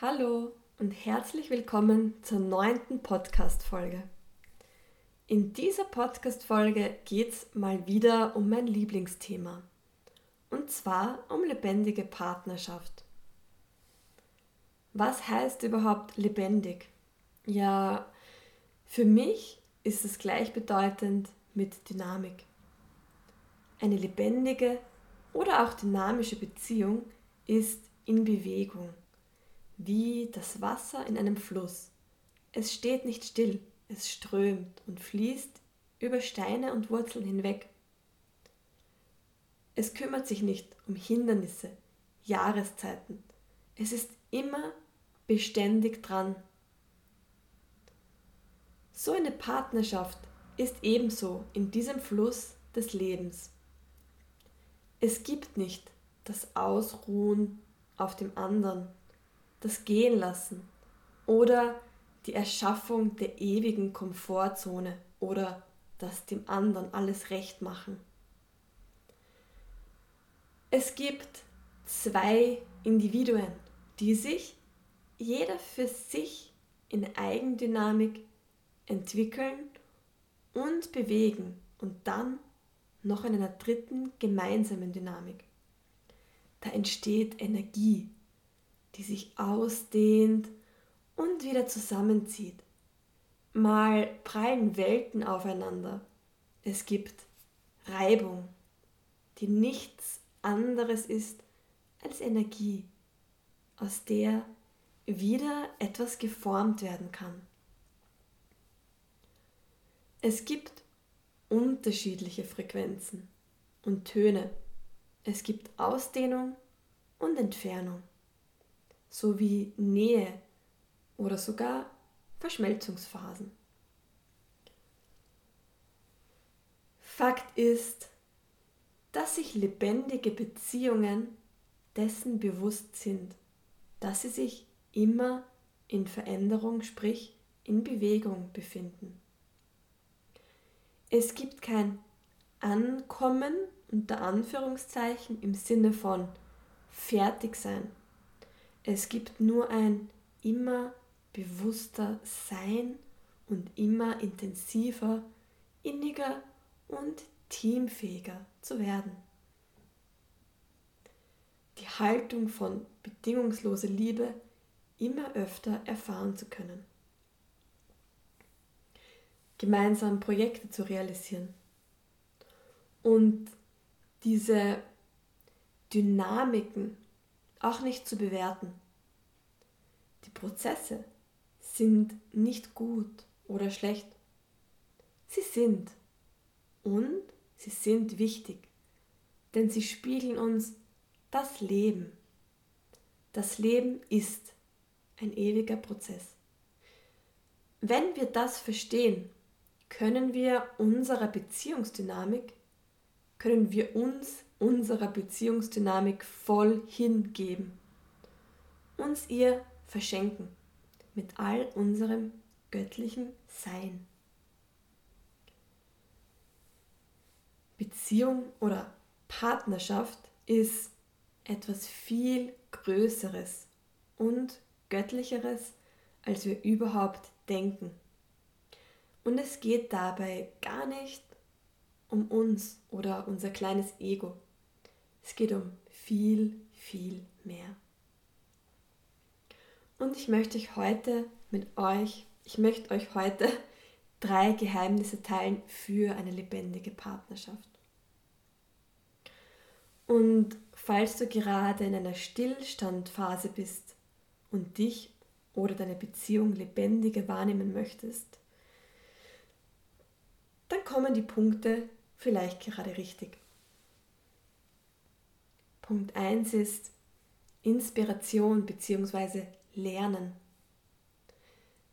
Hallo und herzlich willkommen zur neunten Podcast-Folge. In dieser Podcast-Folge geht es mal wieder um mein Lieblingsthema. Und zwar um lebendige Partnerschaft. Was heißt überhaupt lebendig? Ja, für mich ist es gleichbedeutend mit Dynamik. Eine lebendige oder auch dynamische Beziehung ist in Bewegung wie das Wasser in einem Fluss. Es steht nicht still, es strömt und fließt über Steine und Wurzeln hinweg. Es kümmert sich nicht um Hindernisse, Jahreszeiten. Es ist immer beständig dran. So eine Partnerschaft ist ebenso in diesem Fluss des Lebens. Es gibt nicht das Ausruhen auf dem anderen, das Gehen lassen oder die Erschaffung der ewigen Komfortzone oder das dem anderen alles recht machen. Es gibt zwei Individuen, die sich jeder für sich in Eigendynamik entwickeln und bewegen und dann noch in einer dritten gemeinsamen Dynamik. Da entsteht Energie, die sich ausdehnt und wieder zusammenzieht. Mal prallen Welten aufeinander. Es gibt Reibung, die nichts anderes ist als Energie, aus der wieder etwas geformt werden kann. Es gibt unterschiedliche Frequenzen und Töne. Es gibt Ausdehnung und Entfernung sowie Nähe oder sogar Verschmelzungsphasen. Fakt ist, dass sich lebendige Beziehungen dessen bewusst sind, dass sie sich immer in Veränderung, sprich in Bewegung befinden. Es gibt kein Ankommen unter Anführungszeichen im Sinne von fertig sein es gibt nur ein immer bewusster Sein und immer intensiver, inniger und teamfähiger zu werden. Die Haltung von bedingungsloser Liebe immer öfter erfahren zu können. Gemeinsam Projekte zu realisieren. Und diese Dynamiken auch nicht zu bewerten. Die Prozesse sind nicht gut oder schlecht. Sie sind und sie sind wichtig, denn sie spiegeln uns das Leben. Das Leben ist ein ewiger Prozess. Wenn wir das verstehen, können wir unserer Beziehungsdynamik, können wir uns unserer Beziehungsdynamik voll hingeben, uns ihr verschenken mit all unserem göttlichen Sein. Beziehung oder Partnerschaft ist etwas viel Größeres und Göttlicheres, als wir überhaupt denken. Und es geht dabei gar nicht um uns oder unser kleines Ego. Es geht um viel, viel mehr. Und ich möchte euch heute mit euch, ich möchte euch heute drei Geheimnisse teilen für eine lebendige Partnerschaft. Und falls du gerade in einer Stillstandphase bist und dich oder deine Beziehung lebendiger wahrnehmen möchtest, dann kommen die Punkte vielleicht gerade richtig. Punkt 1 ist Inspiration bzw. Lernen.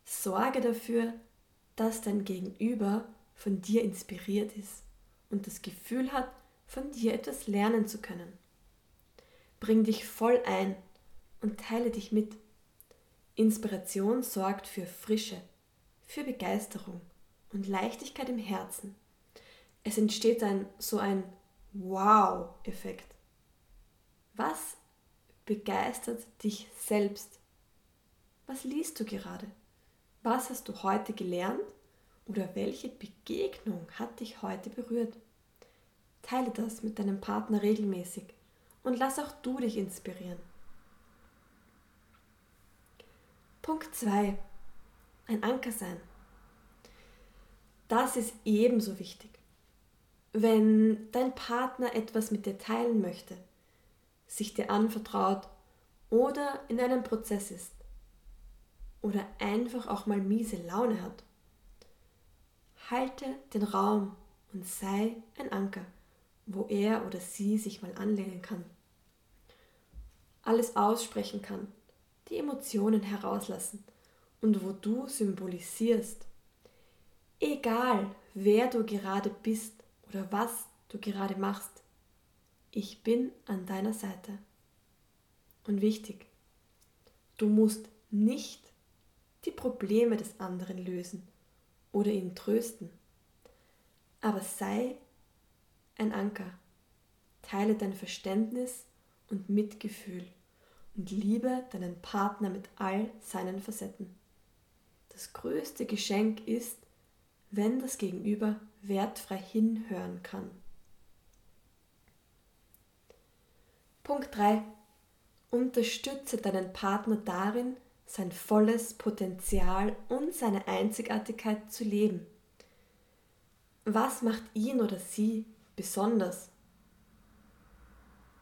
Sorge dafür, dass dein Gegenüber von dir inspiriert ist und das Gefühl hat, von dir etwas lernen zu können. Bring dich voll ein und teile dich mit. Inspiration sorgt für Frische, für Begeisterung und Leichtigkeit im Herzen. Es entsteht ein, so ein Wow-Effekt. Was begeistert dich selbst? Was liest du gerade? Was hast du heute gelernt? Oder welche Begegnung hat dich heute berührt? Teile das mit deinem Partner regelmäßig und lass auch du dich inspirieren. Punkt 2. Ein Anker sein. Das ist ebenso wichtig. Wenn dein Partner etwas mit dir teilen möchte, sich dir anvertraut oder in einem Prozess ist oder einfach auch mal miese Laune hat, halte den Raum und sei ein Anker, wo er oder sie sich mal anlehnen kann. Alles aussprechen kann, die Emotionen herauslassen und wo du symbolisierst. Egal, wer du gerade bist oder was du gerade machst, ich bin an deiner Seite. Und wichtig, du musst nicht die Probleme des anderen lösen oder ihn trösten, aber sei ein Anker. Teile dein Verständnis und Mitgefühl und liebe deinen Partner mit all seinen Facetten. Das größte Geschenk ist, wenn das Gegenüber wertfrei hinhören kann. Punkt 3. Unterstütze deinen Partner darin, sein volles Potenzial und seine Einzigartigkeit zu leben. Was macht ihn oder sie besonders?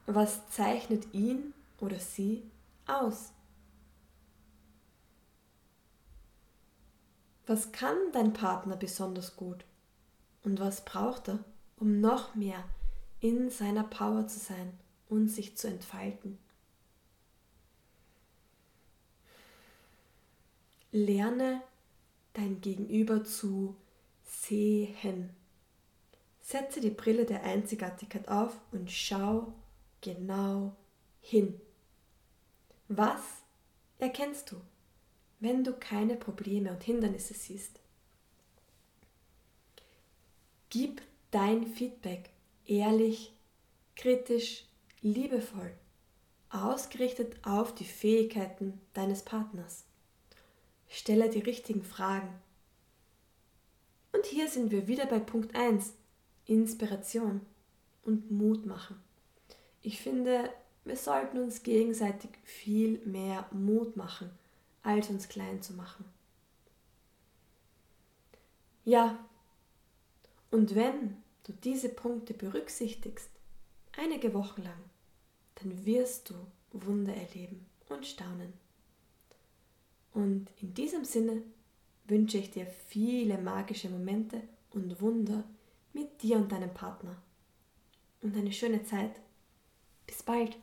Was zeichnet ihn oder sie aus? Was kann dein Partner besonders gut? Und was braucht er, um noch mehr in seiner Power zu sein und sich zu entfalten? Lerne dein Gegenüber zu sehen. Setze die Brille der Einzigartigkeit auf und schau genau hin. Was erkennst du, wenn du keine Probleme und Hindernisse siehst? Gib dein Feedback ehrlich, kritisch, liebevoll, ausgerichtet auf die Fähigkeiten deines Partners. Stelle die richtigen Fragen. Und hier sind wir wieder bei Punkt 1, Inspiration und Mut machen. Ich finde, wir sollten uns gegenseitig viel mehr Mut machen, als uns klein zu machen. Ja, und wenn du diese Punkte berücksichtigst, einige Wochen lang, dann wirst du Wunder erleben und staunen. Und in diesem Sinne wünsche ich dir viele magische Momente und Wunder mit dir und deinem Partner. Und eine schöne Zeit. Bis bald.